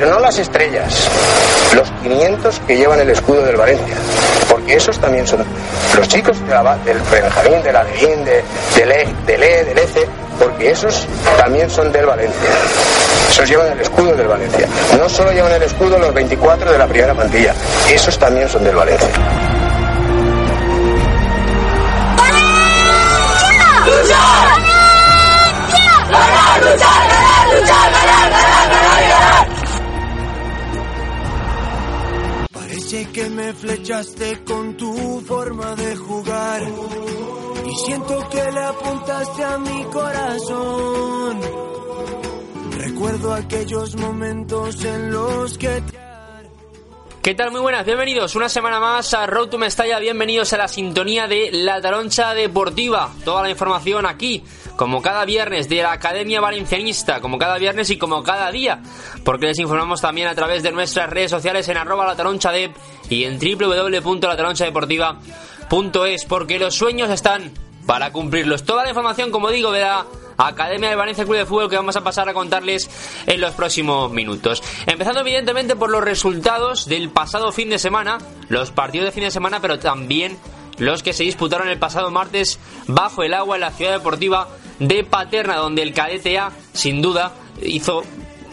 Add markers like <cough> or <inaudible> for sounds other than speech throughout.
Pero no las estrellas, los 500 que llevan el escudo del Valencia, porque esos también son los chicos de la, del Benjamín, de la Levín, de, del E, del E, del ECE, porque esos también son del Valencia. Esos llevan el escudo del Valencia. No solo llevan el escudo los 24 de la primera plantilla, esos también son del Valencia. Que me flechaste con tu forma de jugar y siento que le apuntaste a mi corazón. Recuerdo aquellos momentos en los que te... ¿Qué tal? Muy buenas, bienvenidos una semana más a Road to Mestalla, bienvenidos a la sintonía de La Taroncha Deportiva. Toda la información aquí, como cada viernes, de la Academia Valencianista, como cada viernes y como cada día, porque les informamos también a través de nuestras redes sociales en arroba la taroncha de y en www.lataronchadeportiva.es, porque los sueños están para cumplirlos. Toda la información, como digo, de la Academia de Valencia Club de Fútbol que vamos a pasar a contarles en los próximos minutos. Empezando evidentemente por los resultados del pasado fin de semana, los partidos de fin de semana, pero también los que se disputaron el pasado martes bajo el agua en la ciudad deportiva de Paterna, donde el cadete sin duda, hizo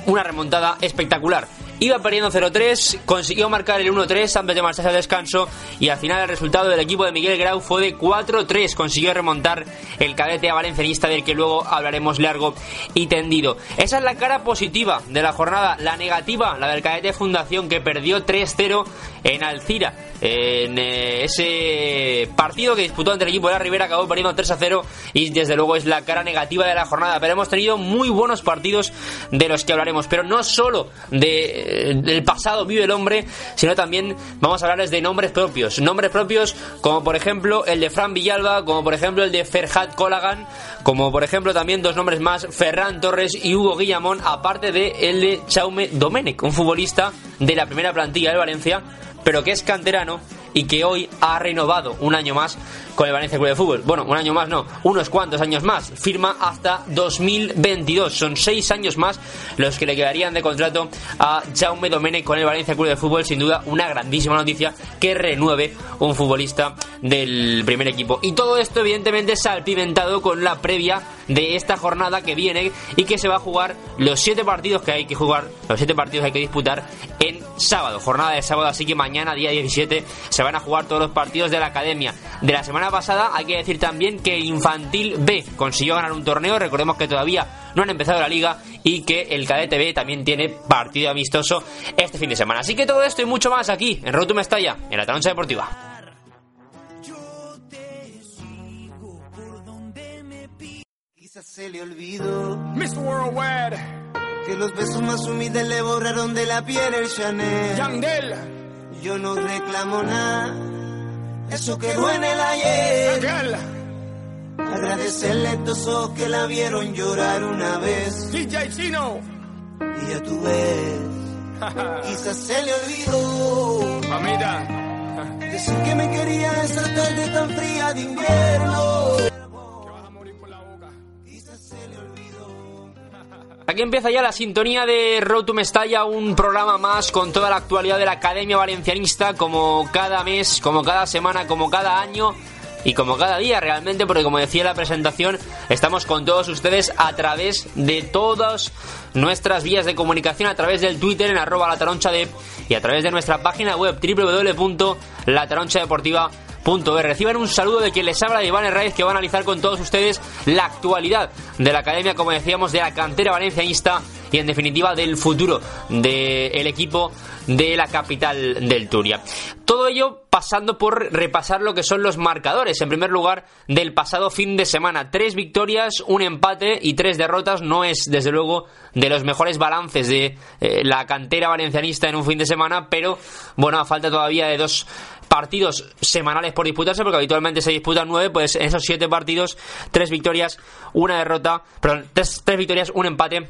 una remontada espectacular. Iba perdiendo 0-3, consiguió marcar el 1-3 antes de marcharse al descanso y al final el resultado del equipo de Miguel Grau fue de 4-3. Consiguió remontar el cadete a valencianista del que luego hablaremos largo y tendido. Esa es la cara positiva de la jornada. La negativa, la del cadete Fundación que perdió 3-0 en Alcira. En eh, ese partido que disputó ante el equipo de la Ribera acabó perdiendo 3-0 y desde luego es la cara negativa de la jornada. Pero hemos tenido muy buenos partidos de los que hablaremos. Pero no solo de del pasado vive el hombre, sino también vamos a hablarles de nombres propios. Nombres propios como por ejemplo el de Fran Villalba, como por ejemplo el de Ferhat Colagan, como por ejemplo también dos nombres más, Ferran Torres y Hugo Guillamón, aparte de el de Chaume Domenech, un futbolista de la primera plantilla de Valencia, pero que es canterano y que hoy ha renovado un año más con el Valencia Club de Fútbol. Bueno, un año más no, unos cuantos años más. Firma hasta 2022. Son seis años más los que le quedarían de contrato a Jaume Domene con el Valencia Club de Fútbol. Sin duda, una grandísima noticia que renueve un futbolista del primer equipo. Y todo esto, evidentemente, salpimentado con la previa de esta jornada que viene y que se va a jugar los siete partidos que hay que jugar, los siete partidos que hay que disputar en sábado. Jornada de sábado, así que mañana, día 17, se van a jugar todos los partidos de la academia. De la semana pasada hay que decir también que Infantil B consiguió ganar un torneo, recordemos que todavía no han empezado la liga y que el Cadete B también tiene partido amistoso este fin de semana. Así que todo esto y mucho más aquí en Rotum Mestalla, en la Taroncha Deportiva. Quizás se le olvidó Mr. Worldwide, que los besos más humildes le borraron de la piel el Chanel. Yandel, Yo no reclamo nada, eso quedó en el ayer. Agradecerle a estos ojos que la vieron llorar una vez. DJ Chino, y ya tú ves, <laughs> quizás se le olvidó. Mamita, decir que me quería esa tarde tan fría de invierno. Aquí empieza ya la sintonía de Road to Mestalla, un programa más con toda la actualidad de la Academia Valencianista, como cada mes, como cada semana, como cada año y como cada día realmente, porque como decía la presentación, estamos con todos ustedes a través de todas nuestras vías de comunicación, a través del Twitter en arroba la taroncha de y a través de nuestra página web www.lataronchadeportiva.es. Reciban un saludo de quien les habla de Iván Herraiz que va a analizar con todos ustedes la actualidad de la academia, como decíamos, de la cantera valencianista y en definitiva del futuro del equipo de la capital del Turia. Todo ello pasando por repasar lo que son los marcadores. En primer lugar, del pasado fin de semana. Tres victorias, un empate y tres derrotas. No es, desde luego, de los mejores balances de eh, la cantera valencianista en un fin de semana, pero bueno, a falta todavía de dos partidos semanales por disputarse, porque habitualmente se disputan nueve, pues en esos siete partidos, tres victorias, una derrota, perdón, tres, tres victorias, un empate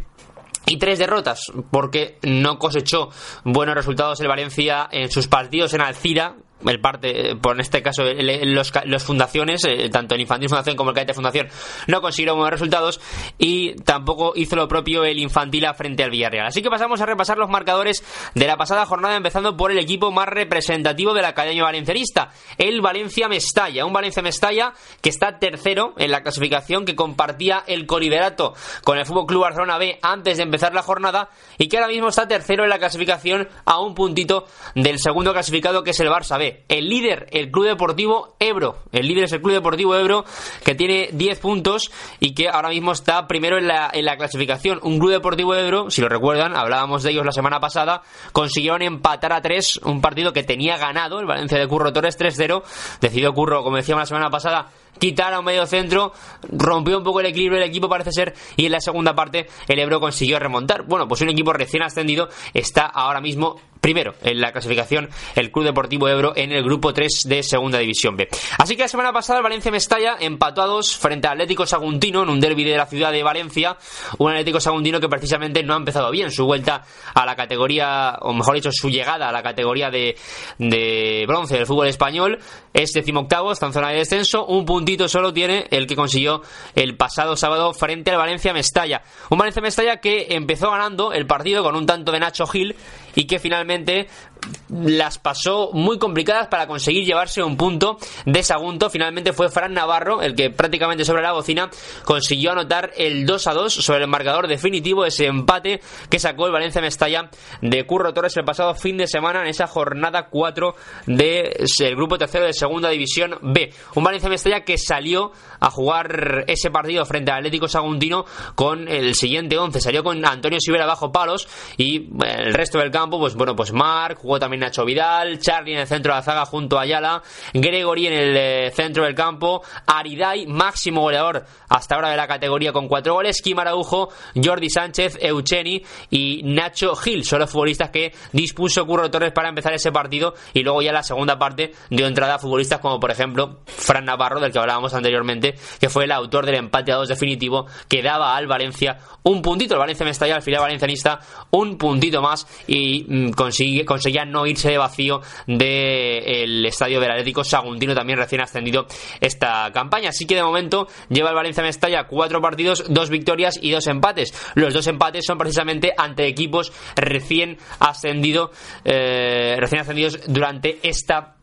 y tres derrotas, porque no cosechó buenos resultados el Valencia en sus partidos en Alcira, el parte, por en este caso los, los fundaciones, eh, tanto el Infantil Fundación como el Cadete Fundación, no consiguieron buenos resultados y tampoco hizo lo propio el Infantil a frente al Villarreal. Así que pasamos a repasar los marcadores de la pasada jornada, empezando por el equipo más representativo de la Academia Valencianista, el Valencia Mestalla. Un Valencia Mestalla que está tercero en la clasificación, que compartía el coliberato con el Fútbol Club Barcelona B antes de empezar la jornada y que ahora mismo está tercero en la clasificación a un puntito del segundo clasificado que es el Barça B. El líder, el Club Deportivo Ebro. El líder es el Club Deportivo Ebro, que tiene 10 puntos y que ahora mismo está primero en la, en la clasificación. Un Club Deportivo Ebro, si lo recuerdan, hablábamos de ellos la semana pasada, consiguieron empatar a 3 un partido que tenía ganado el Valencia de Curro Torres 3-0. Decidió Curro, como decíamos la semana pasada, quitar a un medio centro, rompió un poco el equilibrio del equipo parece ser y en la segunda parte el Ebro consiguió remontar. Bueno, pues un equipo recién ascendido está ahora mismo primero en la clasificación el Club Deportivo Ebro en el grupo 3 de Segunda División B. Así que la semana pasada el Valencia Mestalla empató a dos frente al Atlético Saguntino en un derby de la ciudad de Valencia, un Atlético Saguntino que precisamente no ha empezado bien su vuelta a la categoría, o mejor dicho, su llegada a la categoría de, de bronce del fútbol español, es decimoctavo, está en zona de descenso, un puntito solo tiene el que consiguió el pasado sábado frente al Valencia Mestalla. Un Valencia Mestalla que empezó ganando el partido con un tanto de Nacho Gil y que finalmente las pasó muy complicadas para conseguir llevarse un punto de Sagunto. Finalmente fue Fran Navarro el que prácticamente sobre la bocina consiguió anotar el 2 a 2 sobre el marcador definitivo, ese empate que sacó el Valencia Mestalla de Curro Torres el pasado fin de semana en esa jornada 4 del grupo tercero de Segunda División B. Un Valencia Mestalla que salió a jugar ese partido frente al Atlético Saguntino con el siguiente 11. Salió con Antonio Sivera bajo palos y el resto del campo, pues bueno, pues Marc, jugó también Nacho Vidal, Charlie en el centro de la zaga junto a Ayala, Gregory en el eh, centro del campo, Aridai, máximo goleador hasta ahora de la categoría con cuatro goles, Kim Araujo, Jordi Sánchez, Eucheni y Nacho Gil, son los futbolistas que dispuso Curro Torres para empezar ese partido y luego ya la segunda parte dio entrada a futbolistas como por ejemplo Fran Navarro, del que hablábamos anteriormente, que fue el autor del empate a dos definitivo que daba al Valencia un puntito, el Valencia Mestalla, al final valencianista, un puntito más y mm, consigue, conseguía no irse de vacío del estadio del Atlético Saguntino, también recién ascendido esta campaña. Así que de momento lleva el Valencia Mestalla cuatro partidos, dos victorias y dos empates. Los dos empates son precisamente ante equipos recién ascendido, eh, recién ascendidos durante esta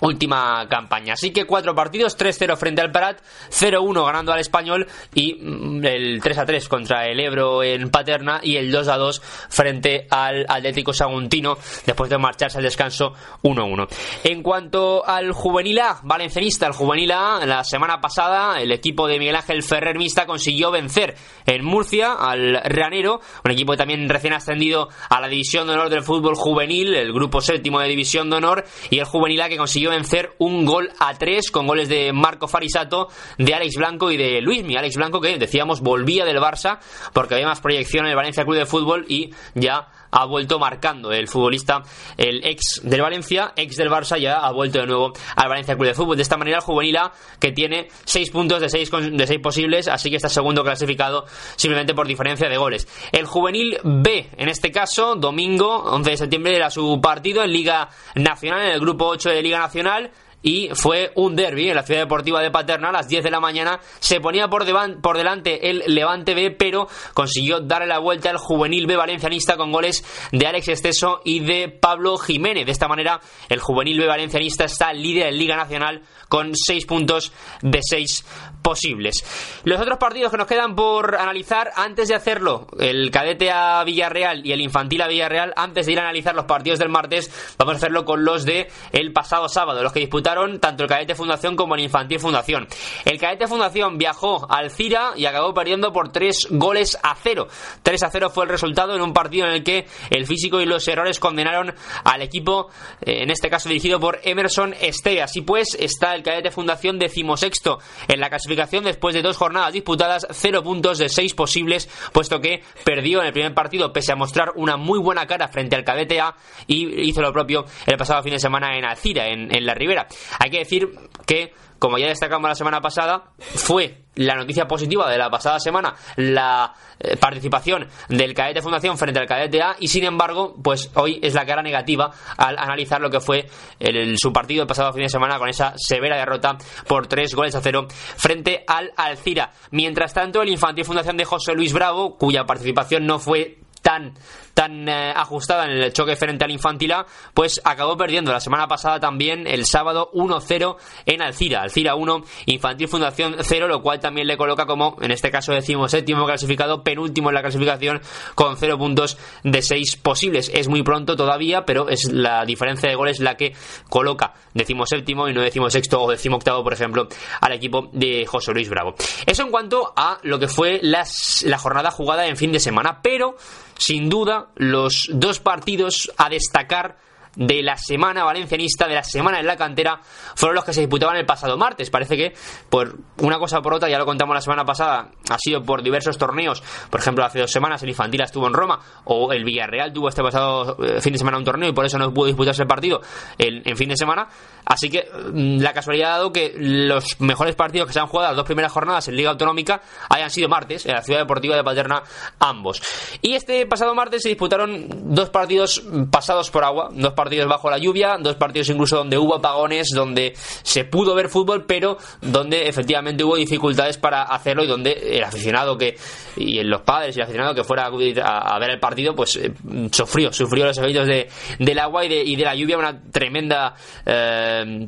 última campaña. Así que cuatro partidos, 3-0 frente al Parat, 0-1 ganando al Español y mm, el 3-3 contra el Ebro en Paterna y el 2-2 frente al Atlético Saguntino después de marcharse al descanso 1-1. En cuanto al juvenil A, valencianista, el juvenil A, la semana pasada el equipo de Miguel Ángel Ferrer Mista consiguió vencer en Murcia al Ranero, un equipo también recién ascendido a la División de Honor del Fútbol Juvenil, el grupo séptimo de División de Honor y el juvenil A que consiguió vencer un gol a tres con goles de Marco Farisato, de Alex Blanco y de Luismi. Alex Blanco que decíamos volvía del Barça porque había más proyección en el Valencia Club de Fútbol y ya ha vuelto marcando el futbolista, el ex del Valencia, ex del Barça, ya ha vuelto de nuevo al Valencia Club de Fútbol. De esta manera, el juvenil A, que tiene 6 puntos de 6 de seis posibles, así que está segundo clasificado simplemente por diferencia de goles. El juvenil B, en este caso, domingo 11 de septiembre, era su partido en Liga Nacional, en el grupo 8 de Liga Nacional y fue un derby en la ciudad deportiva de Paterna a las 10 de la mañana. Se ponía por, por delante el Levante B, pero consiguió darle la vuelta al juvenil B valencianista con goles de Alex Esteso y de Pablo Jiménez. De esta manera, el juvenil B valencianista está líder en Liga Nacional con 6 puntos de 6 posibles. Los otros partidos que nos quedan por analizar, antes de hacerlo, el cadete a Villarreal y el infantil a Villarreal, antes de ir a analizar los partidos del martes, vamos a hacerlo con los de el pasado sábado, los que disputaron tanto el cadete fundación como el infantil fundación. El cadete fundación viajó al Cira y acabó perdiendo por 3 goles a 0. 3 a 0 fue el resultado en un partido en el que el físico y los errores condenaron al equipo, eh, en este caso dirigido por Emerson Este. Así pues, está el cadete fundación decimosexto en la clasificación después de dos jornadas disputadas, 0 puntos de 6 posibles, puesto que perdió en el primer partido pese a mostrar una muy buena cara frente al cadete A y hizo lo propio el pasado fin de semana en Alcira, en, en la Ribera. Hay que decir que como ya destacamos la semana pasada, fue la noticia positiva de la pasada semana la eh, participación del cadete Fundación frente al cadete A y sin embargo, pues hoy es la cara negativa al analizar lo que fue el, su partido el pasado fin de semana con esa severa derrota por tres goles a cero frente al Alcira. Mientras tanto, el Infantil Fundación de José Luis Bravo, cuya participación no fue tan tan eh, ajustada en el choque frente al Infantila, pues acabó perdiendo la semana pasada también el sábado 1-0 en Alcira. Alcira 1, Infantil Fundación 0, lo cual también le coloca como, en este caso decimos séptimo clasificado, penúltimo en la clasificación con 0 puntos de 6 posibles. Es muy pronto todavía, pero es la diferencia de goles la que coloca decimos séptimo y no decimos sexto o decimo octavo, por ejemplo, al equipo de José Luis Bravo. Eso en cuanto a lo que fue las, la jornada jugada en fin de semana, pero sin duda los dos partidos a destacar de la semana valencianista, de la semana en la cantera, fueron los que se disputaban el pasado martes. Parece que, por una cosa por otra, ya lo contamos la semana pasada, ha sido por diversos torneos. Por ejemplo, hace dos semanas el Infantil estuvo en Roma, o el Villarreal tuvo este pasado eh, fin de semana un torneo y por eso no pudo disputarse el partido en, en fin de semana. Así que mm, la casualidad ha dado que los mejores partidos que se han jugado las dos primeras jornadas en Liga Autonómica hayan sido martes, en la Ciudad Deportiva de Paterna, ambos. Y este pasado martes se disputaron dos partidos pasados por agua, dos bajo la lluvia, dos partidos incluso donde hubo apagones, donde se pudo ver fútbol, pero donde efectivamente hubo dificultades para hacerlo y donde el aficionado que y los padres y el aficionado que fuera a- a ver el partido, pues eh, sufrió, sufrió los efectos de, del agua y de, y de la lluvia, una tremenda eh,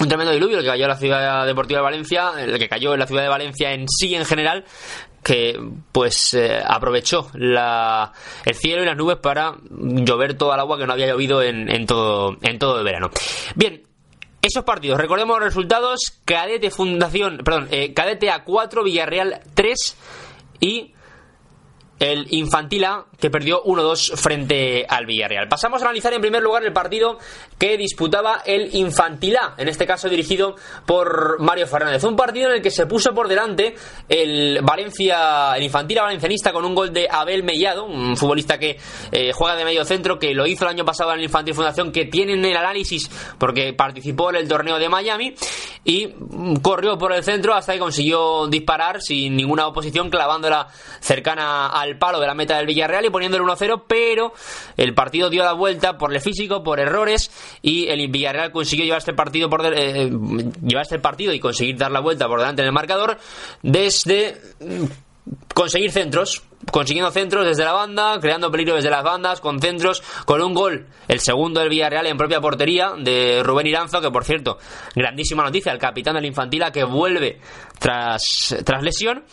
un tremendo diluvio el que cayó en la ciudad deportiva de Valencia, el que cayó en la ciudad de Valencia en sí en general, que pues eh, aprovechó la, el cielo y las nubes para llover toda el agua que no había llovido en, en todo en todo el verano. Bien, esos partidos, recordemos los resultados: Cadete Fundación, perdón, eh, Cadete A4, Villarreal 3 y el Infantil A, que perdió 1-2 frente al Villarreal. Pasamos a analizar en primer lugar el partido que disputaba el Infantil A, en este caso dirigido por Mario Fernández. Un partido en el que se puso por delante el Valencia, el Infantil A valencianista con un gol de Abel Mellado, un futbolista que eh, juega de medio centro, que lo hizo el año pasado en el Infantil Fundación, que tienen el análisis porque participó en el torneo de Miami y corrió por el centro hasta que consiguió disparar sin ninguna oposición, clavándola cercana al palo de la meta del Villarreal y poniéndole 1-0, pero el partido dio la vuelta por el físico, por errores y el Villarreal consiguió llevarse el partido por eh, llevarse el partido y conseguir dar la vuelta por delante en el marcador desde mm, conseguir centros, consiguiendo centros desde la banda, creando peligro desde las bandas, con centros, con un gol, el segundo del Villarreal en propia portería de Rubén Iranzo, que por cierto, grandísima noticia, el capitán del Infantila que vuelve tras, tras lesión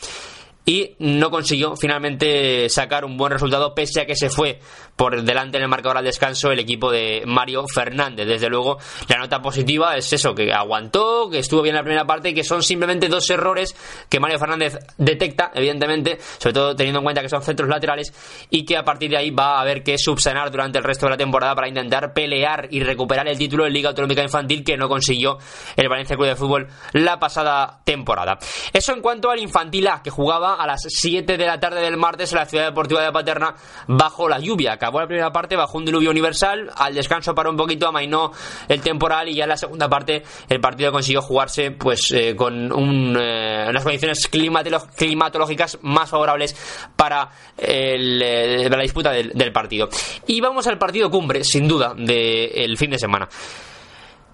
y no consiguió finalmente sacar un buen resultado pese a que se fue por delante en el marcador al descanso el equipo de Mario Fernández. Desde luego, la nota positiva es eso, que aguantó, que estuvo bien en la primera parte y que son simplemente dos errores que Mario Fernández detecta, evidentemente, sobre todo teniendo en cuenta que son centros laterales y que a partir de ahí va a haber que subsanar durante el resto de la temporada para intentar pelear y recuperar el título de Liga Autonómica Infantil que no consiguió el Valencia Club de Fútbol la pasada temporada. Eso en cuanto al Infantil A, que jugaba a las 7 de la tarde del martes en la ciudad deportiva de Paterna bajo la lluvia. Acabó la primera parte bajo un diluvio universal, al descanso paró un poquito, amainó el temporal y ya en la segunda parte el partido consiguió jugarse pues eh, con eh, unas condiciones climatológicas más favorables para, el, eh, la disputa del partido. Y vamos al partido cumbre, sin duda, del fin de semana.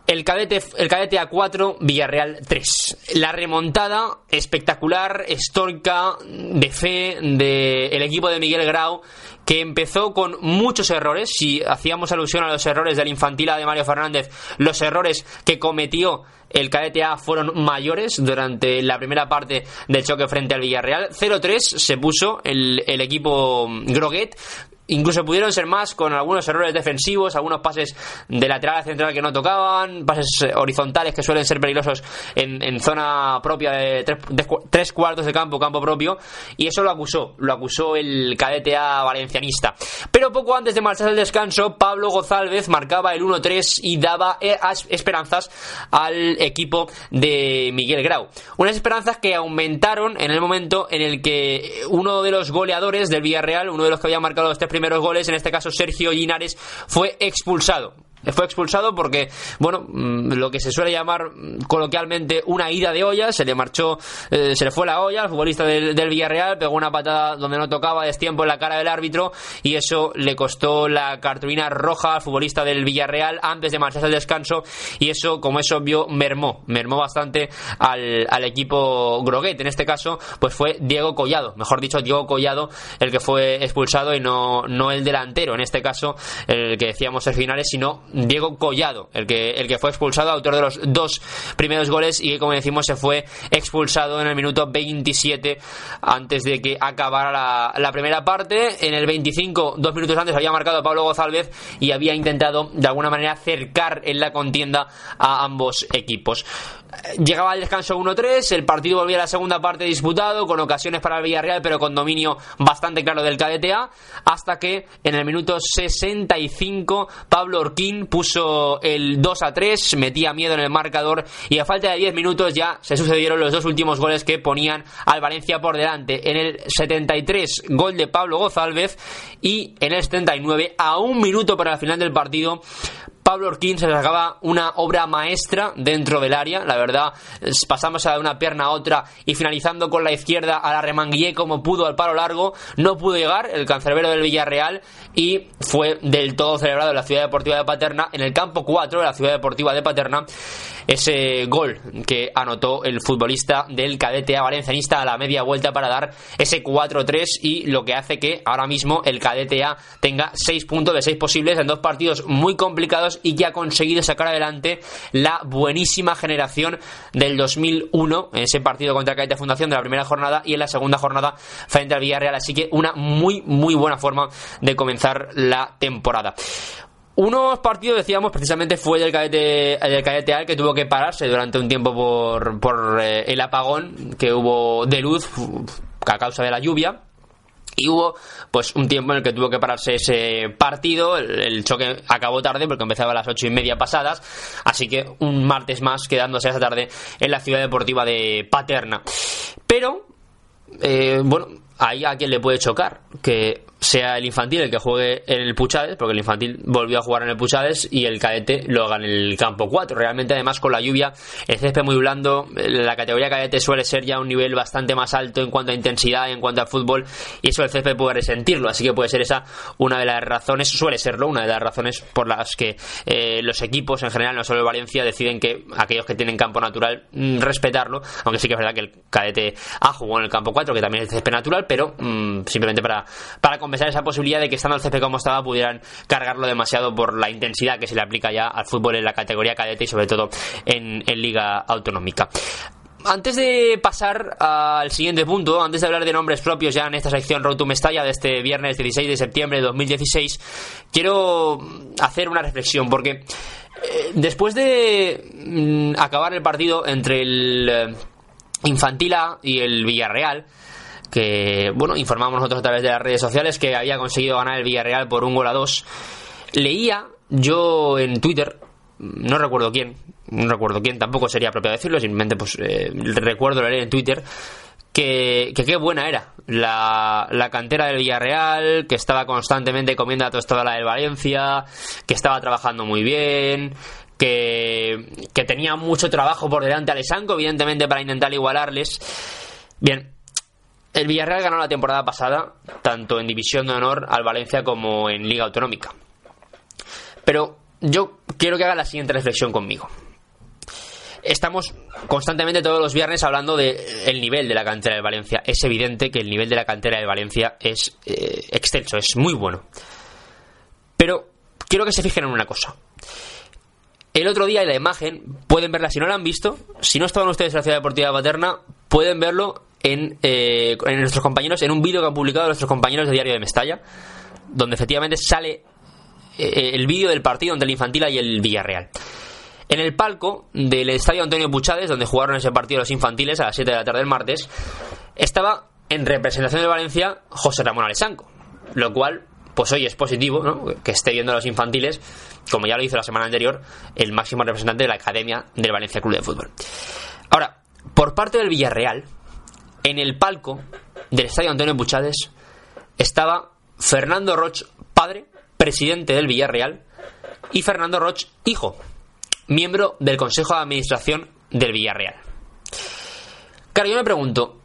El cadete, el cadete A4, Villarreal 3. La remontada espectacular, histórica, de fe del equipo de Miguel Grau, que empezó con muchos errores. Si hacíamos alusión a los errores del infantil A de Mario Fernández, los errores que cometió el cadete A fueron mayores durante la primera parte del choque frente al Villarreal. 0-3 se puso el, el equipo Groguet incluso pudieron ser más con algunos errores defensivos, algunos pases de lateral a central que no tocaban, pases horizontales que suelen ser peligrosos en, zona propia de tres, tres, cuartos de campo, campo propio, y eso lo acusó, lo acusó el cadete A valencianista. Pero poco antes de marchar al descanso, Pablo Gozálvez marcaba el 1-3 y daba eh, esperanzas al equipo de Miguel Grau. Unas esperanzas que aumentaron en el momento en el que uno de los goleadores del Villarreal, uno de los que había marcado los tres primeros goles, en este caso Sergio Linares, fue expulsado fue expulsado porque, bueno, mm, lo que se suele llamar coloquialmente una ida de olla, se le marchó, eh, se le fue la olla al futbolista del, Villarreal, pegó una patada donde no tocaba, destiempo en la cara del árbitro y eso le costó la cartulina roja al futbolista del Villarreal antes de marcharse al descanso y eso, como es obvio, mermó, mermó bastante al, al equipo Groguet. En este caso, pues fue Diego Collado, mejor dicho, Diego Collado el que fue expulsado y no, no el delantero, en este caso, el que decíamos el finales, sino Diego Collado, el que, el que fue expulsado, autor de los dos primeros goles y que, como decimos, se fue expulsado en el minuto 27 antes de que acabara la, primera parte. En el 25, dos minutos antes, había marcado Pablo González y había intentado de alguna manera acercar en la contienda a ambos equipos. Llegaba el descanso 1-3, el partido volvía a la segunda parte disputado, con ocasiones para el Villarreal, pero con dominio bastante claro del KDTA, hasta que en el minuto 65 Pablo Orquín puso el 2-3, metía miedo en el marcador y a falta de 10 minutos ya se sucedieron los dos últimos goles que ponían al Valencia por delante. En el 73 gol de Pablo Gozálvez y en el 79 a un minuto para el final del partido Pablo Orquín se sacaba una obra maestra dentro del área, la verdad, pasamos de una pierna a otra y finalizando con la izquierda a la remanguillé como pudo al palo largo, no pudo llegar el cancerbero del Villarreal y fue del todo celebrado en la Ciudad Deportiva de Paterna, en el campo 4 de la Ciudad Deportiva de Paterna, ese gol que anotó el futbolista del cadete a valencianista a la media vuelta para dar ese 4-3 y lo que hace que ahora mismo el cadete A tenga 6 puntos de 6 posibles en dos partidos muy complicados y que ha conseguido sacar adelante la buenísima generación del 2001 en ese partido contra el cadete Fundación de la primera jornada y en la segunda jornada frente al Villarreal así que una muy muy buena forma de comenzar la temporada unos partidos, decíamos, precisamente fue del cadete, del cadete Al que tuvo que pararse durante un tiempo por, por eh, el apagón que hubo de luz a causa de la lluvia. Y hubo pues un tiempo en el que tuvo que pararse ese partido. El, choque acabó tarde porque empezaba a las ocho y media pasadas. Así que un martes más quedándose esa tarde en la ciudad deportiva de Paterna. Pero, eh, bueno, ahí a quien le puede chocar. Que sea el infantil el que juegue en el Puchades, porque el infantil volvió a jugar en el Puchades y el cadete lo haga en el campo 4. Realmente, además, con la lluvia, el césped muy blando, la categoría cadete suele ser ya un nivel bastante más alto en cuanto a intensidad, en cuanto a fútbol, y eso el césped puede resentirlo. Así que puede ser esa una de las razones, suele serlo, una de las razones por las que eh, los equipos en general, no solo el Valencia, deciden que aquellos que tienen campo natural, mm, respetarlo, aunque sí que es verdad que el cadete ha jugado en el campo 4, que también es césped natural, pero mm, simplemente para, para compensar esa posibilidad de que estando el CP como estaba pudieran cargarlo demasiado por la intensidad que se le aplica ya al fútbol en la categoría cadete y sobre todo en, liga autonómica. Antes de pasar al siguiente punto, antes de hablar de nombres propios ya en esta sección Road to Mestalla de este viernes 16 de septiembre de 2016, quiero hacer una reflexión porque eh, después de mm, acabar el partido entre el eh, Infantil y el Villarreal, que, bueno, informamos nosotros a través de las redes sociales que había conseguido ganar el Villarreal por un gol a dos. Leía yo en Twitter, no recuerdo quién, no recuerdo quién, tampoco sería propio decirlo, simplemente pues eh, recuerdo leer en Twitter que, qué buena era la, la, cantera del Villarreal, que estaba constantemente comiendo a tostada la del Valencia, que estaba trabajando muy bien, que, que tenía mucho trabajo por delante al Esanco, evidentemente para intentar igualarles. Bien, el Villarreal ganó la temporada pasada, tanto en División de Honor al Valencia como en Liga Autonómica. Pero yo quiero que haga la siguiente reflexión conmigo. Estamos constantemente todos los viernes hablando del nivel de la cantera de Valencia. Es evidente que el nivel de la cantera de Valencia es eh, extenso, es muy bueno. Pero quiero que se fijen en una cosa. El otro día en la imagen, pueden verla si no la han visto, si no estaban ustedes en la ciudad deportiva de Paterna, pueden verlo en, eh, en nuestros compañeros, en un vídeo que han publicado nuestros compañeros de Diario de Mestalla. donde efectivamente sale eh, el vídeo del partido entre el Infantila y el Villarreal. En el palco del estadio Antonio Puchades, donde jugaron ese partido los infantiles a las 7 de la tarde del martes, estaba en representación de Valencia José Ramón Alessanco, lo cual, pues hoy es positivo, ¿no? Que esté viendo a los infantiles, como ya lo hizo la semana anterior, el máximo representante de la Academia del Valencia Club de Fútbol. Ahora, por parte del Villarreal, en el palco del estadio Antonio Puchades estaba Fernando Roch, padre, presidente del Villarreal, y Fernando Roch, hijo, miembro del Consejo de Administración del Villarreal. Claro, yo me pregunto,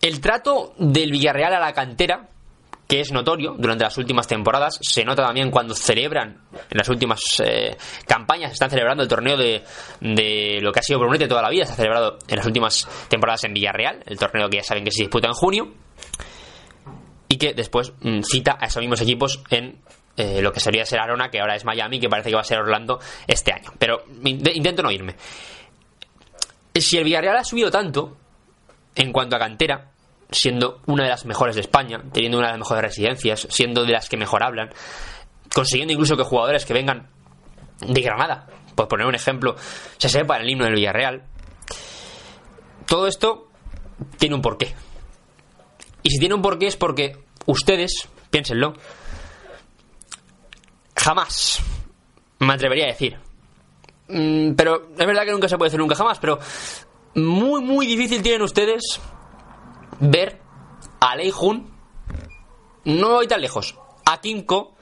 el trato del Villarreal a la cantera, que es notorio durante las últimas temporadas, se nota también cuando celebran, en las últimas eh, campañas, están celebrando el torneo de, de lo que ha sido Brunete toda la vida, se ha celebrado en las últimas temporadas en Villarreal, el torneo que ya saben que se disputa en junio, y que después mm, cita a esos mismos equipos en eh, lo que sería ser Arona, que ahora es Miami, que parece que va a ser Orlando este año. Pero in- intento no irme. Si el Villarreal ha subido tanto en cuanto a cantera, siendo una de las mejores de España, teniendo una de las mejores residencias, siendo de las que mejor hablan, consiguiendo incluso que jugadores que vengan de Granada, por poner un ejemplo, se sepan el himno del Villarreal. Todo esto tiene un porqué. Y si tiene un porqué es porque ustedes, piénsenlo, jamás me atrevería a decir. Mm, pero es verdad que nunca se puede decir nunca jamás, pero muy, muy difícil tienen ustedes ver a Lei Jun, no voy tan lejos, a Kinko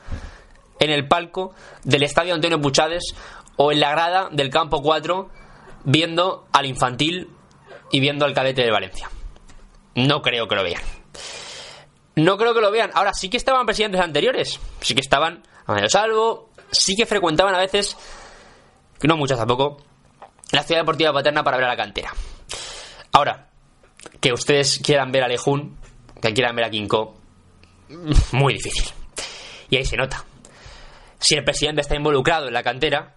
en el palco del estadio Antonio Puchades o en la grada del campo 4 viendo al infantil y viendo al cadete de Valencia. No creo que lo vean. No creo que lo vean. Ahora sí que estaban presidentes anteriores. Sí que estaban a medio salvo. Sí que frecuentaban a veces, no muchas tampoco, la ciudad deportiva paterna para ver a la cantera. Ahora, que ustedes quieran ver a Lejún, que quieran ver a Kinko, muy difícil. Y ahí se nota. Si el presidente está involucrado en la cantera,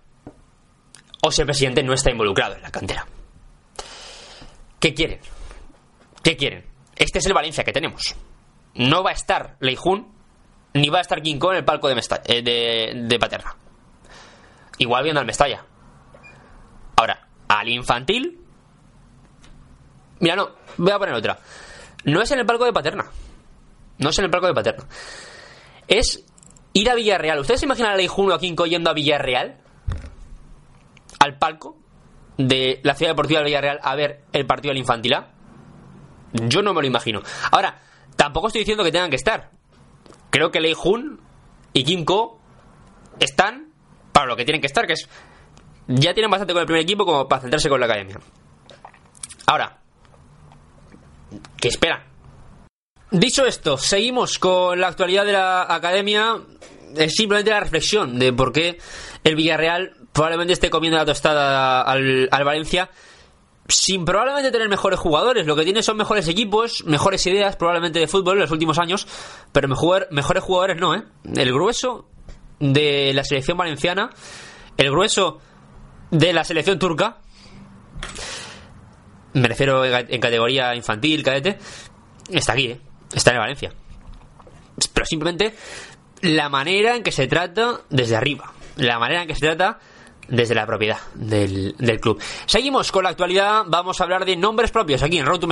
o si el presidente no está involucrado en la cantera. ¿Qué quieren? ¿Qué quieren? Este es el Valencia que tenemos. No va a estar Leijun ni va a estar Kinko en el palco eh, de, de Paterna. Igual viendo al Mestalla. Ahora, al infantil. Mira, no, voy a poner otra. No es en el palco de Paterna. No es en el palco de Paterna. Es ir a Villarreal. ¿Ustedes se imaginan a Leijun o a Kinko yendo a Villarreal? Al palco de la ciudad deportiva de Villarreal a ver el partido del infantil A? Yo no me lo imagino. Ahora, tampoco estoy diciendo que tengan que estar. Creo que Lei Jun y Kim Ko están para lo que tienen que estar, que es. Ya tienen bastante con el primer equipo como para centrarse con la academia. Ahora, ¿qué esperan? Dicho esto, seguimos con la actualidad de la academia. Es simplemente la reflexión de por qué el Villarreal probablemente esté comiendo la tostada al, al Valencia sin probablemente tener mejores jugadores. Lo que tiene son mejores equipos, mejores ideas probablemente de fútbol en los últimos años, pero mejor, mejores jugadores no, ¿eh? El grueso de la selección valenciana, el grueso de la selección turca, me refiero en categoría infantil, cadete, está aquí, ¿eh? Está en Valencia. Pero simplemente la manera en que se trata desde arriba, la manera en que se trata desde la propiedad del, del club. Seguimos con la actualidad, vamos a hablar de nombres propios aquí en Road to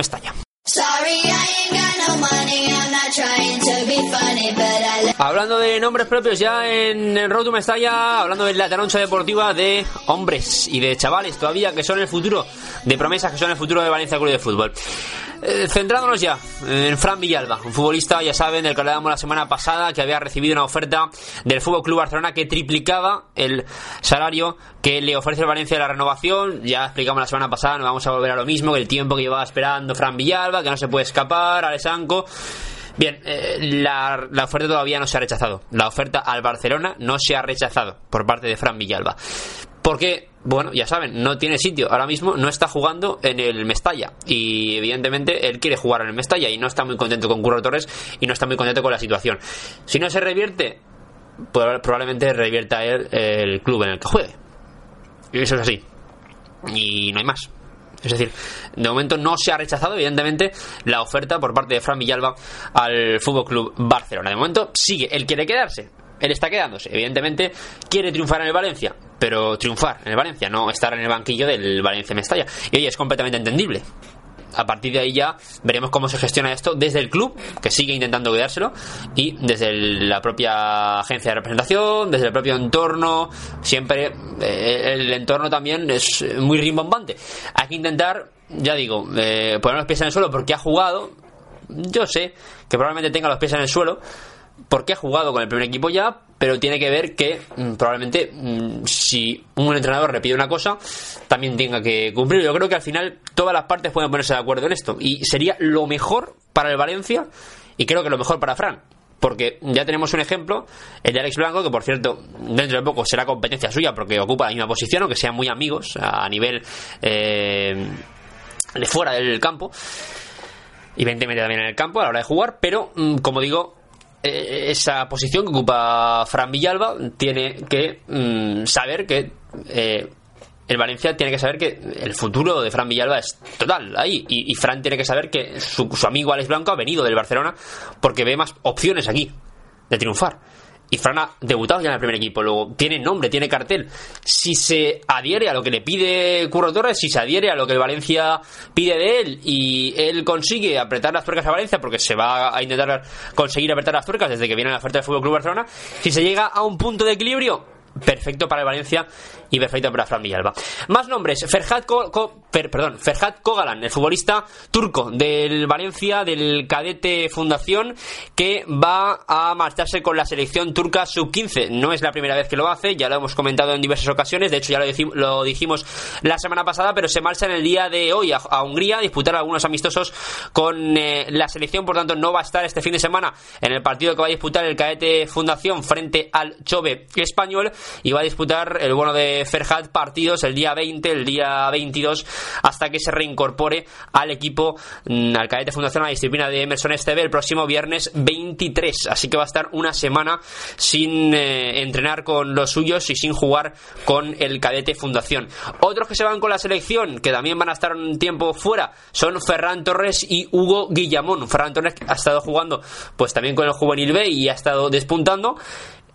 Hablando de nombres propios ya en el Road to Mestalla, hablando de la taroncha deportiva de hombres y de chavales todavía que son el futuro, de promesas que son el futuro de Valencia Club de Fútbol. Eh, centrándonos ya en Fran Villalba, un futbolista, ya saben, del que hablábamos la semana pasada, que había recibido una oferta del Fútbol Club Barcelona que triplicaba el salario que le ofrece el Valencia de la renovación. Ya explicamos la semana pasada, no vamos a volver a lo mismo, que el tiempo que llevaba esperando Fran Villalba, que no se puede escapar, Alessanco. Bien, eh, la, la oferta todavía no se ha rechazado. La oferta al Barcelona no se ha rechazado por parte de Fran Villalba. Porque, bueno, ya saben, no tiene sitio. Ahora mismo no está jugando en el Mestalla. Y evidentemente él quiere jugar en el Mestalla y no está muy contento con Curro Torres y no está muy contento con la situación. Si no se revierte, probablemente revierta él el club en el que juegue. Y eso es así. Y no hay más. Es decir, de momento no se ha rechazado, evidentemente, la oferta por parte de Fran Villalba al Fútbol Club Barcelona. De momento sigue, él quiere quedarse, él está quedándose. Evidentemente, quiere triunfar en el Valencia, pero triunfar en el Valencia, no estar en el banquillo del Valencia Mestalla. Y oye, es completamente entendible a partir de ahí ya veremos cómo se gestiona esto desde el club, que sigue intentando quedárselo, y desde la propia agencia de representación, desde el propio entorno, siempre eh, el entorno también es muy rimbombante. Hay que intentar, ya digo, eh, poner los pies en el suelo porque ha jugado, yo sé que probablemente tenga los pies en el suelo, porque ha jugado con el primer equipo ya, pero tiene que ver que mm, probablemente mm, si un entrenador le pide una cosa, también tenga que cumplir. Yo creo que al final todas las partes pueden ponerse de acuerdo en esto y sería lo mejor para el Valencia y creo que lo mejor para Fran. Porque ya tenemos un ejemplo, el de Alex Blanco, que por cierto, dentro de poco será competencia suya porque ocupa la misma posición, aunque sean muy amigos a nivel eh, de fuera del campo y 20 media también en el campo a la hora de jugar, pero mm, como digo, esa posición que ocupa Fran Villalba tiene que mm, saber que eh, el Valencia tiene que saber que el futuro de Fran Villalba es total ahí y, y Fran tiene que saber que su, su amigo Alex Blanco ha venido del Barcelona porque ve más opciones aquí de triunfar. Y Fran ha debutado ya en el primer equipo, luego tiene nombre, tiene cartel. Si se adhiere a lo que le pide Curro Torres, si se adhiere a lo que el Valencia pide de él y él consigue apretar las tuercas a Valencia, porque se va a intentar conseguir apretar las tuercas desde que viene la oferta del Fútbol Club Barcelona, si se llega a un punto de equilibrio, perfecto para el Valencia y perfecto para Fran Villalba. Más nombres, Ferhat, Ko- Ko- per- perdón, Ferhat Kogalan, el futbolista turco del Valencia, del cadete Fundación, que va a marcharse con la selección turca sub-15. No es la primera vez que lo hace, ya lo hemos comentado en diversas ocasiones, de hecho ya lo, dijim- lo dijimos la semana pasada, pero se marcha en el día de hoy a, a Hungría a disputar algunos amistosos con eh, la selección, por tanto no va a estar este fin de semana en el partido que va a disputar el cadete Fundación frente al Chove español y va a disputar el bueno de Ferhat partidos el día 20, el día 22 hasta que se reincorpore al equipo, mm, al cadete Fundación, a la disciplina de Emerson Esteve el próximo viernes 23. Así que va a estar una semana sin eh, entrenar con los suyos y sin jugar con el cadete Fundación. Otros que se van con la selección, que también van a estar un tiempo fuera, son Ferran Torres y Hugo Guillamón. Ferran Torres ha estado jugando pues también con el juvenil B y ha estado despuntando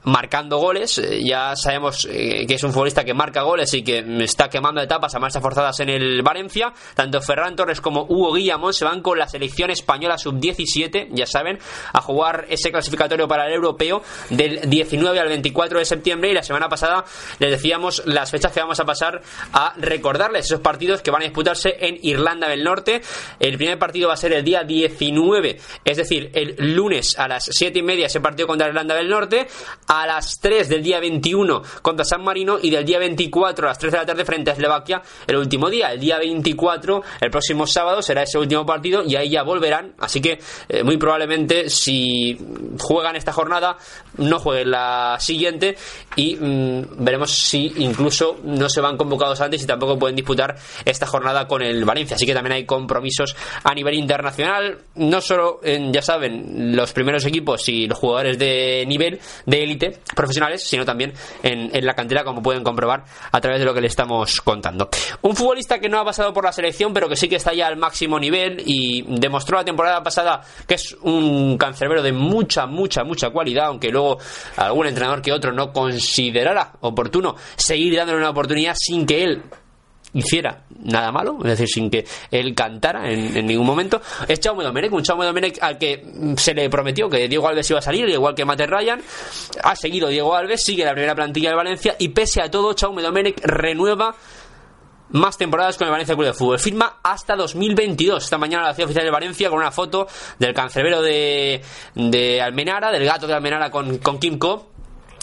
marcando goles. Eh, Ya sabemos eh, que es un futbolista que marca goles y que está quemando etapas a marchas forzadas en el Valencia. Tanto Ferran Torres como Hugo Guillamón se van con la selección española sub-17, ya saben, a jugar ese clasificatorio para el europeo del 19 al 24 de septiembre. Y la semana pasada les decíamos las fechas que vamos a pasar a recordarles esos partidos que van a disputarse en Irlanda del Norte. El primer partido va a ser el día 19, es decir, el lunes a las 7 y media ese partido contra Irlanda del Norte las 3 del día 21 contra San Marino y del día 24 a las 3 de la tarde frente a Eslovaquia el último día. El día 24, el próximo sábado, será ese último partido y ahí ya volverán. Así que eh, muy probablemente si juegan esta jornada, no jueguen la siguiente y mm, veremos si incluso no se van convocados antes y tampoco pueden disputar esta jornada con el Valencia. Así que también hay compromisos a nivel internacional, no solo en, ya saben, los primeros equipos y los jugadores de nivel, de élite, profesionales, sino también en, en la cantera, como pueden comprobar a través de lo que le estamos contando. Un futbolista que no ha pasado por la selección, pero que sí que está ya al máximo nivel y demostró la temporada pasada que es un cancerbero de mucha, mucha, mucha cualidad, aunque luego algún entrenador que otro no considerara oportuno seguir dándole una oportunidad sin que él hiciera nada malo, es decir, sin que él cantara en, ningún momento, es Chaume Domenech, un Chaume Domenech al que se le prometió que Diego Alves iba a salir, igual que Mate Ryan, ha seguido Diego Alves, sigue la primera plantilla de Valencia y pese a todo, Chaume Domenech renueva más temporadas con el Valencia Club de Fútbol. Firma hasta 2022. Esta mañana la ciudad oficial de Valencia con una foto del cancerbero de, de Almenara, del gato de Almenara con, con Kim Co.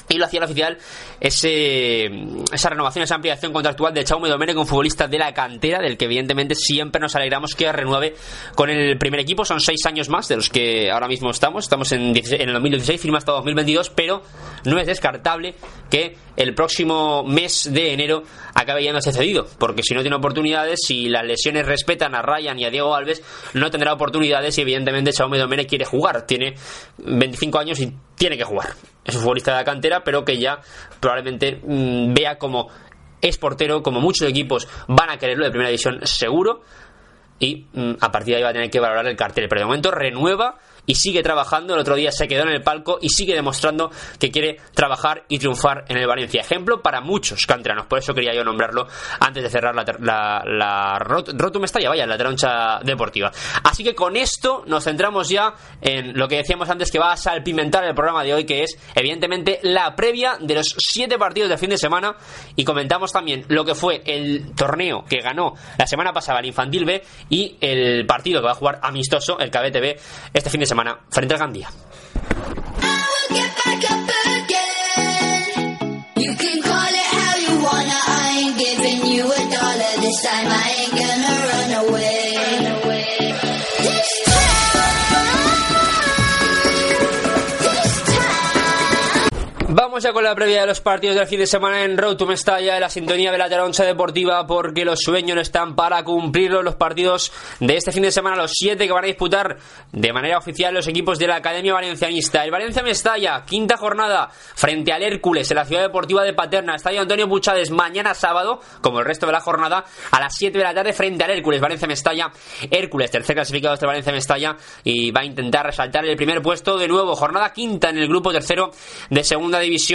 Y lo hacía el oficial ese, esa renovación, esa ampliación contractual de Chaume Domenech, un futbolista de la cantera, del que evidentemente siempre nos alegramos que renueve con el primer equipo. Son seis años más de los que ahora mismo estamos. Estamos en, 16 en el 2016, firma hasta 2022, pero no es descartable que el próximo mes de enero acabe yéndose cedido, porque si no tiene oportunidades, si las lesiones respetan a Ryan y a Diego Alves, no tendrá oportunidades y evidentemente Chaume Domenech quiere jugar. Tiene 25 años y tiene que jugar. Es un futbolista de la cantera, pero que ya probablemente mm, vea como es portero, como muchos equipos van a quererlo de primera división seguro y mm, a partir de ahí va a tener que valorar el cartel. Pero de momento renueva y sigue trabajando. El otro día se quedó en el palco y sigue demostrando que quiere trabajar y triunfar en el Valencia. Ejemplo para muchos canteranos. Por eso quería yo nombrarlo antes de cerrar la, la, la rot, Rotum Estalla, vaya, la troncha deportiva. Así que con esto nos centramos ya en lo que decíamos antes que va a salpimentar el programa de hoy, que es evidentemente la previa de los siete partidos del fin de semana. Y comentamos también lo que fue el torneo que ganó la semana pasada el Infantil B y el partido que va a jugar amistoso, el KBTB, este fin de semana frente al Gandía. Ya con la previa de los partidos del fin de semana en Road to Mestalla, en la sintonía de la Taroncha Deportiva, porque los sueños están para cumplirlos. Los partidos de este fin de semana, los siete que van a disputar de manera oficial los equipos de la Academia Valencianista. El Valencia Mestalla, quinta jornada, frente al Hércules en la Ciudad Deportiva de Paterna, Estadio Antonio Puchades, mañana sábado, como el resto de la jornada, a las 7 de la tarde, frente al Hércules, Valencia Mestalla. Hércules, tercer clasificado de Valencia Mestalla, y va a intentar resaltar el primer puesto de nuevo. Jornada quinta en el grupo tercero de segunda división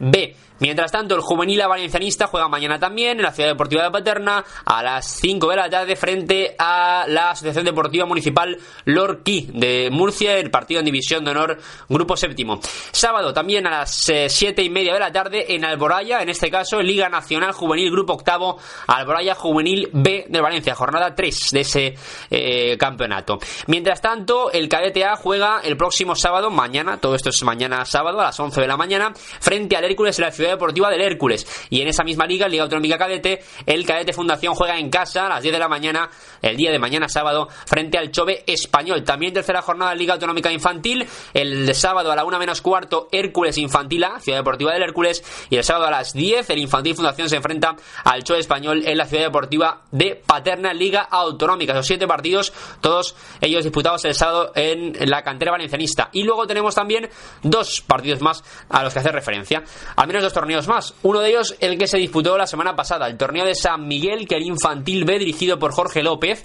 B. Mientras tanto, el juvenil valencianista juega mañana también en la Ciudad Deportiva de Paterna a las 5 de la tarde frente a la Asociación Deportiva Municipal Lorquí de Murcia, el partido en División de Honor Grupo Séptimo. Sábado también a las 7 y media de la tarde en Alboraya, en este caso Liga Nacional Juvenil Grupo Octavo, Alboraya Juvenil B de Valencia, jornada 3 de ese eh, campeonato. Mientras tanto, el cadete A juega el próximo sábado, mañana, todo esto es mañana sábado a las 11 de la mañana, frente al Hércules en la Ciudad Deportiva del Hércules. Y en esa misma liga, Liga Autonómica Cadete, el Cadete Fundación juega en casa a las 10 de la mañana, el día de mañana sábado, frente al Chove Español. También tercera jornada Liga Autonómica Infantil, el sábado a la 1 menos cuarto, Hércules Infantil A, Ciudad Deportiva del Hércules. Y el sábado a las 10, el Infantil Fundación se enfrenta al Chove Español en la Ciudad Deportiva de Paterna, Liga Autonómica. Los siete partidos, todos ellos disputados el sábado en la cantera valencianista. Y luego tenemos también dos partidos más a los que hacer referencia. Al menos dos torneos más. Uno de ellos, el que se disputó la semana pasada, el torneo de San Miguel, que el Infantil B, dirigido por Jorge López.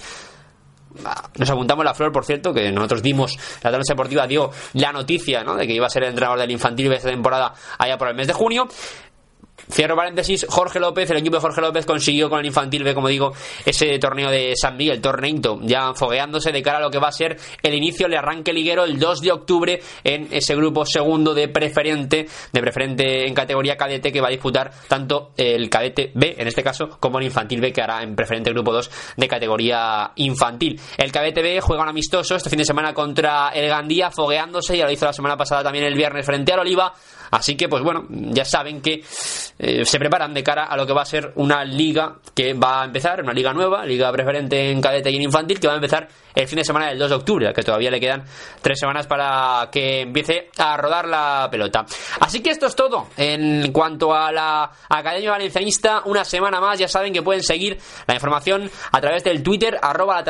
Ah, Nos apuntamos la flor, por cierto, que nosotros dimos, la Talenza Deportiva dio la noticia ¿no? de que iba a ser el entrenador del Infantil B esta temporada allá por el mes de junio. Cierro paréntesis, Jorge López, el equipo de Jorge López consiguió con el Infantil B, como digo, ese torneo de San Miguel, torneito, ya fogueándose de cara a lo que va a ser el inicio, el arranque liguero el 2 de octubre en ese grupo segundo de preferente, de preferente en categoría cadete que va a disputar tanto el cadete B, en este caso, como el Infantil B que hará en preferente grupo 2 de categoría infantil. El cadete B juega un amistoso este fin de semana contra el Gandía, fogueándose, ya lo hizo la semana pasada también el viernes frente al Oliva, así que pues bueno, ya saben que eh, se preparan de cara a lo que va a ser una liga que va a empezar, una liga nueva, liga preferente en cadete y en infantil, que va a empezar el fin de semana del 2 de octubre, que todavía le quedan tres semanas para que empiece a rodar la pelota. Así que esto es todo en cuanto a la Academia Valencianista, una semana más, ya saben que pueden seguir la información a través del Twitter, arroba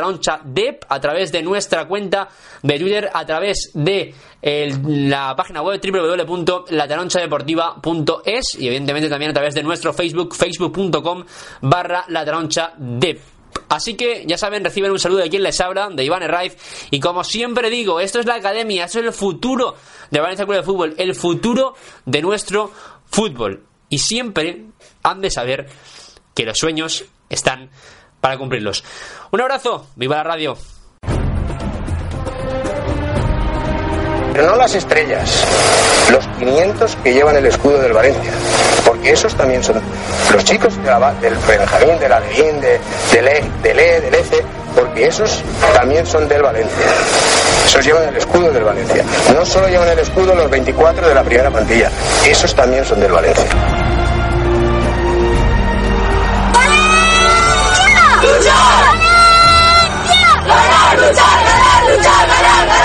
dep, a través de nuestra cuenta de Twitter, a través de la página web www.latalonchadeportiva.es y evidentemente también a través de nuestro Facebook, facebook.com barra. Así que ya saben, reciben un saludo de quien les habla, de Iván Herraiz. Y como siempre digo, esto es la academia, esto es el futuro de Valencia Club de Fútbol, el futuro de nuestro fútbol. Y siempre han de saber que los sueños están para cumplirlos. Un abrazo, viva la radio. Pero no las estrellas, los 500 que llevan el escudo del Valencia. Porque esos también son los chicos de la del Benjamín, del Alevín, de, del E, del E, del EFE, porque esos también son del Valencia. Esos llevan el escudo del Valencia. No solo llevan el escudo los 24 de la primera plantilla, esos también son del Valencia. ¡Luchar! ¡Ganar, luchar,